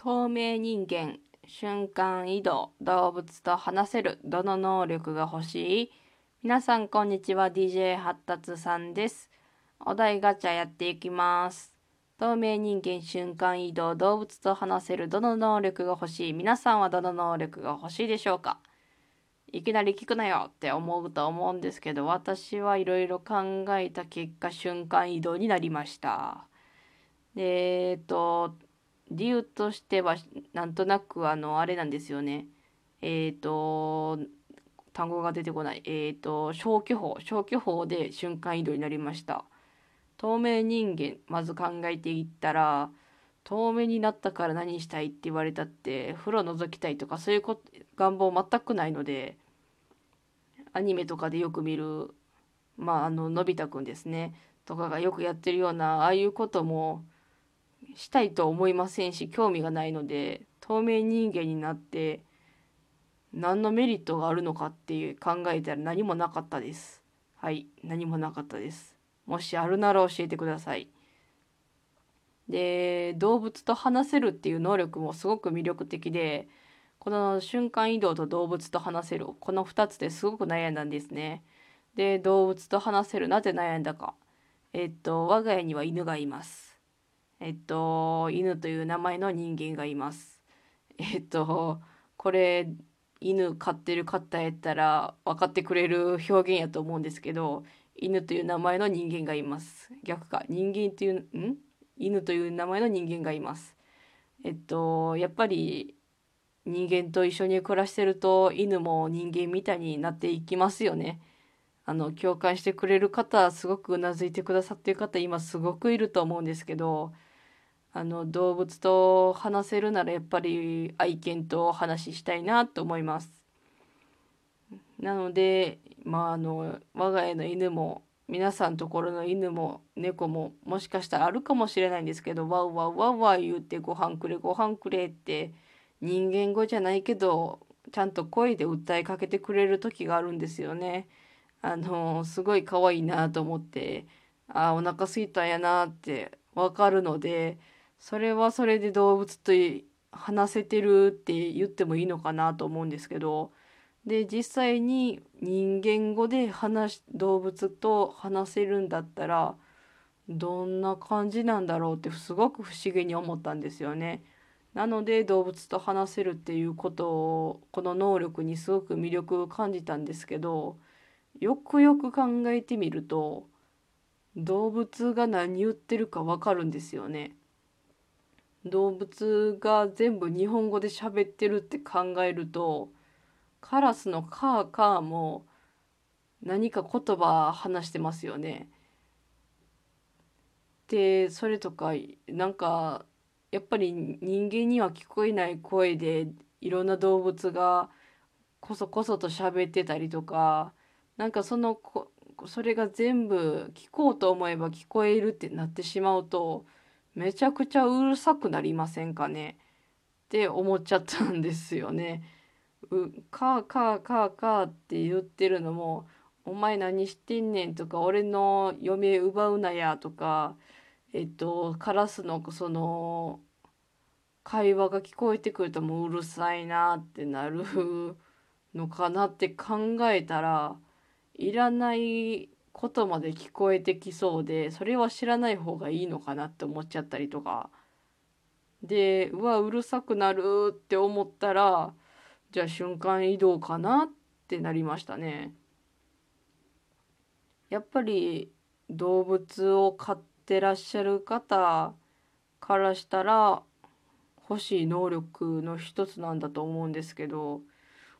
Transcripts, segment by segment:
透明人間瞬間移動動物と話せるどの能力が欲しい？皆さんこんにちは DJ 発達さんです。お題ガチャやっていきます。透明人間瞬間移動動物と話せるどの能力が欲しい？皆さんはどの能力が欲しいでしょうか？いきなり聞くなよって思うと思うんですけど私はいろいろ考えた結果瞬間移動になりました。えっと理由としてはなんとなくあのあれなんですよね。えっ、ー、と単語が出てこない。えっ、ー、と消去法。消去法で瞬間移動になりました。透明人間まず考えていったら透明になったから何したいって言われたって風呂覗きたいとかそういうこ願望全くないのでアニメとかでよく見るまああののび太くんですね。とかがよくやってるようなああいうこともしたいと思いませんし興味がないので透明人間になって何のメリットがあるのかっていう考えたら何もなかったです。はい何もなかったです。もしあるなら教えてください。で動物と話せるっていう能力もすごく魅力的でこの瞬間移動と動物と話せるこの2つですごく悩んだんですね。で動物と話せるなぜ悩んだか。えっと我が家には犬がいます。えっと、犬という名前の人間がいます。えっと、これ、犬飼ってる方やったら分かってくれる表現やと思うんですけど、犬という名前の人間がいます。逆か、人間という、ん？犬という名前の人間がいます。えっと、やっぱり人間と一緒に暮らしてると犬も人間みたいになっていきますよね。あの共感してくれる方すごくうなずいてくださってる方今すごくいると思うんですけどあの動物と話せるならやっぱり愛犬と話したいなと思います。なので、まあ、あの我が家の犬も皆さんところの犬も猫ももしかしたらあるかもしれないんですけどワウワウワウワウ言ってご飯くれご飯くれって人間語じゃないけどちゃんと声で訴えかけてくれる時があるんですよね。あのすごい可愛いなと思ってあお腹すいたんやなってわかるのでそれはそれで動物と話せてるって言ってもいいのかなと思うんですけどで実際に人間語で話動物と話せるんだったらどんな感じなんだろうってすごく不思議に思ったんですよね。なので動物と話せるっていうことをこの能力にすごく魅力を感じたんですけどよくよく考えてみると動物が何言ってるかわかるんですよね。動物が全部日本語で喋ってるって考えるとカラスのカーカーも何か言葉話してますよね。でそれとかなんかやっぱり人間には聞こえない声でいろんな動物がこそこそと喋ってたりとかなんかそのそれが全部聞こうと思えば聞こえるってなってしまうとめちゃくちゃうるさくなりませんかね？って思っちゃったんですよね。うカーカーカーカーって言ってるのも「お前何してんねん」とか「俺の嫁奪うなや」とかえっとカラスのその会話が聞こえてくるともううるさいなってなるのかなって考えたらいらないことまで聞こえてきそうでそれは知らない方がいいのかなって思っちゃったりとかでうわうるさくなるって思ったらじゃあ瞬間移動かなってなりましたね。やっぱり動物を飼ってらっしゃる方からしたら欲しい能力の一つなんだと思うんですけど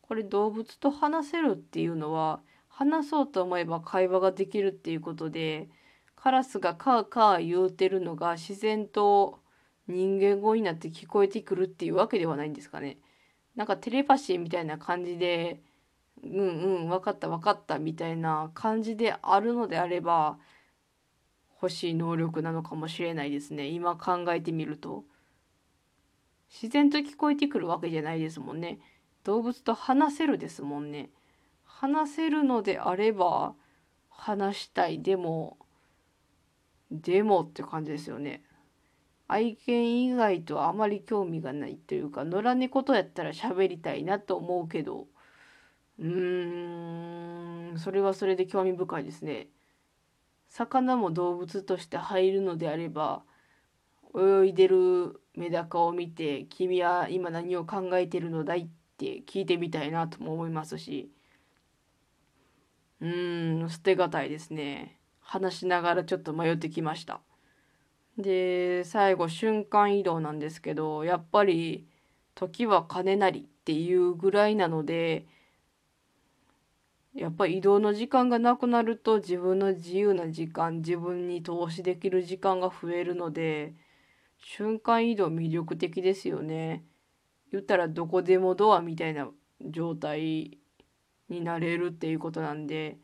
これ動物と話せるっていうのは話そうと思えば会話ができるっていうことでカラスがカーカー言うてるのが自然と人間語になって聞こえてくるっていうわけではないんですかね。なんかテレパシーみたいな感じでうんうん分かった分かったみたいな感じであるのであれば欲しい能力なのかもしれないですね今考えてみると。自然と聞こえてくるわけじゃないですもんね。動物と話せるですもんね。話せるのであれば話したいでもでもって感じですよね。愛犬以外とはあまり興味がないというか野良猫とやったら喋りたいなと思うけどうーんそれはそれで興味深いですね。魚も動物として入るのであれば泳いでるメダカを見て「君は今何を考えてるのだい?」って聞いてみたいなとも思いますしうーん捨てがたいですね話しながらちょっと迷ってきましたで最後瞬間移動なんですけどやっぱり時は金なりっていうぐらいなのでやっぱり移動の時間がなくなると自分の自由な時間自分に投資できる時間が増えるので瞬間移動魅力的ですよね。言ったらどこでもドアみたいな状態になれるっていうことなんで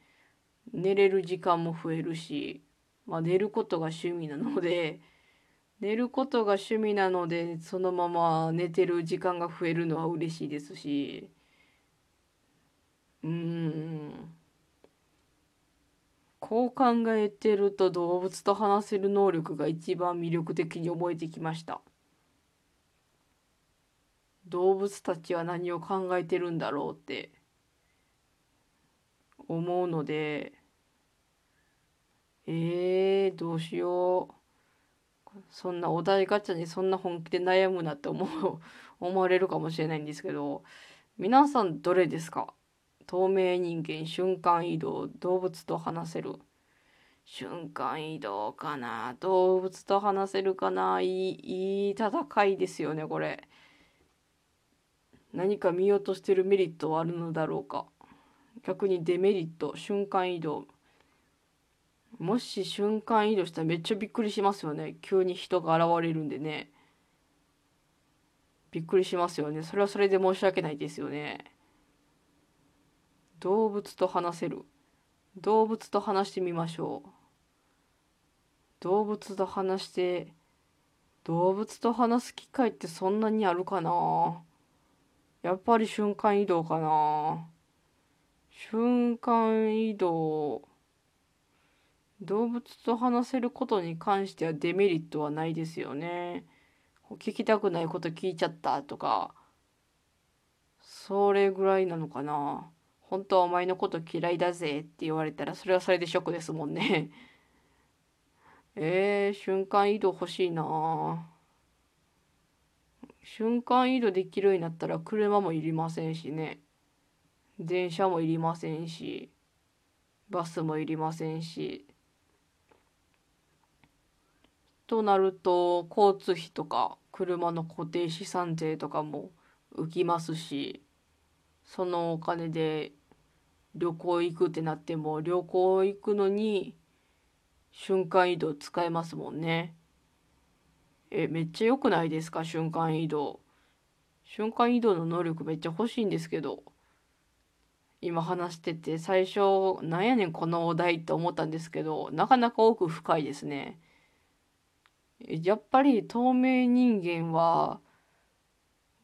寝れる時間も増えるし、まあ、寝ることが趣味なので 寝ることが趣味なのでそのまま寝てる時間が増えるのは嬉しいですし。うんこう考えてると動物と話せる能力が一番魅力的に思えてきました動物たちは何を考えてるんだろうって思うのでえー、どうしよう。そんなお題ガチャにそんな本気で悩むなって思う 思われるかもしれないんですけど皆さんどれですか？透明人間瞬間移動動物と話せる。瞬間移動かな？動物と話せるかな？いいいい戦いですよねこれ。何か見落としてるメリットはあるのだろうか？逆にデメリット瞬間移動。もし瞬間移動したらめっちゃびっくりしますよね。急に人が現れるんでね。びっくりしますよね。それはそれで申し訳ないですよね。動物と話せる。動物と話してみましょう。動物と話して動物と話す機会ってそんなにあるかな。やっぱり瞬間移動かな。瞬間移動。動物と話せることに関してはデメリットはないですよね。聞きたくないこと聞いちゃったとか。それぐらいなのかな。本当はお前のこと嫌いだぜって言われたらそれはそれでショックですもんね。えー、瞬間移動欲しいな。瞬間移動できるようになったら車もいりませんしね。電車もいりませんしバスもいりませんしとなると交通費とか車の固定資産税とかも浮きますしそのお金で旅行行くってなっても旅行行くのに瞬間移動使えますもんね。えめっちゃ良くないですか？瞬間移動。瞬間移動の能力めっちゃ欲しいんですけど今話してて最初なんやねんこのお題って思ったんですけどなかなか奥深いですね。やっぱり透明人間は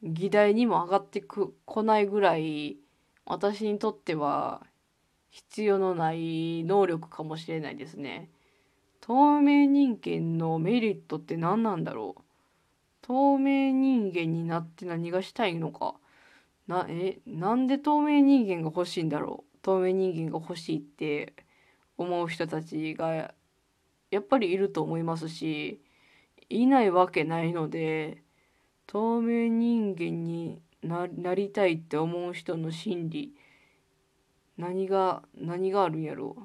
議題にも上がってくこないぐらい私にとっては必要のない能力かもしれないですね。透明人間のメリットって何なんだろう透明人間になって何がしたいのかなえなんで透明人間が欲しいんだろう？透明人間が欲しいって思う人たちがやっぱりいると思いますしいないわけないので透明人間にななりたいって思う人の心理何が何があるんやろう？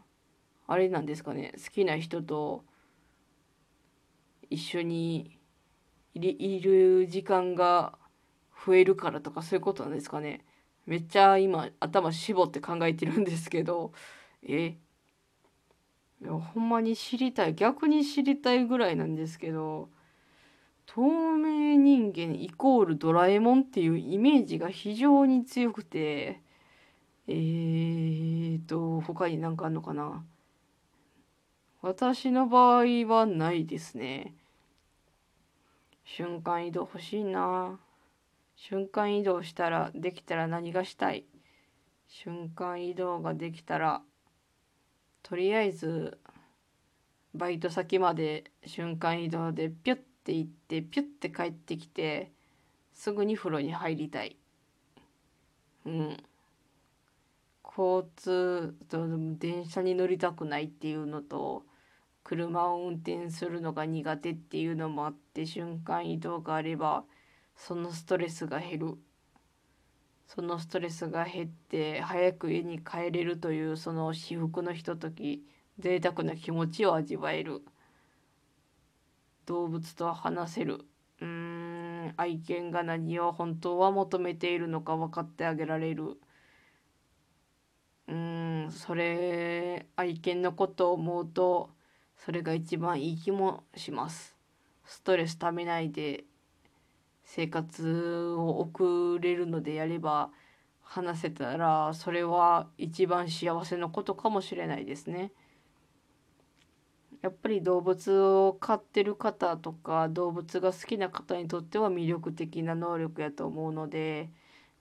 あれなんですかね？好きな人と一緒にいる時間が増えるからとかそういうことなんですかね。めっちゃ今頭絞って考えてるんですけど。え？いやほんまに知りたい。逆に知りたいぐらいなんですけど。透明人間イコールドラえもんっていうイメージが非常に強くて。えーと他に何かあんのかな。私の場合はないですね。瞬間移動欲しいな。瞬間移動したらできたら何がしたい？瞬間移動ができたらとりあえずバイト先まで瞬間移動でピュッて行ってピュッて帰ってきてすぐに風呂に入りたい。うん交通と電車に乗りたくないっていうのと車を運転するのが苦手っていうのもあって瞬間移動があればそのストレスが減る。そのストレスが減って早く家に帰れるというその至福のひととき贅沢な気持ちを味わえる。動物と話せる。うーん愛犬が何を本当は求めているのか分かってあげられる。うーんそれ愛犬のことを思うとそれが一番いい気もします。ストレスためないで生活を送れるのでやれば話せたらそれは一番幸せなことかもしれないですね。やっぱり動物を飼ってる方とか動物が好きな方にとっては魅力的な能力やと思うので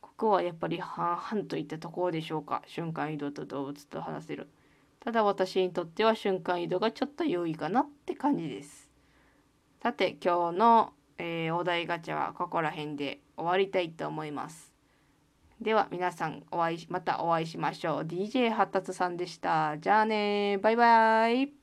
ここはやっぱり半々といったところでしょうか。瞬間移動と動物と話せる。ただ私にとっては瞬間移動がちょっと優位かなって感じです。さて今日の、えー、お題ガチャはここら辺で終わりたいと思います。では皆さんお会いまたお会いしましょう。DJ 発達さんでした。じゃあねバイバイ。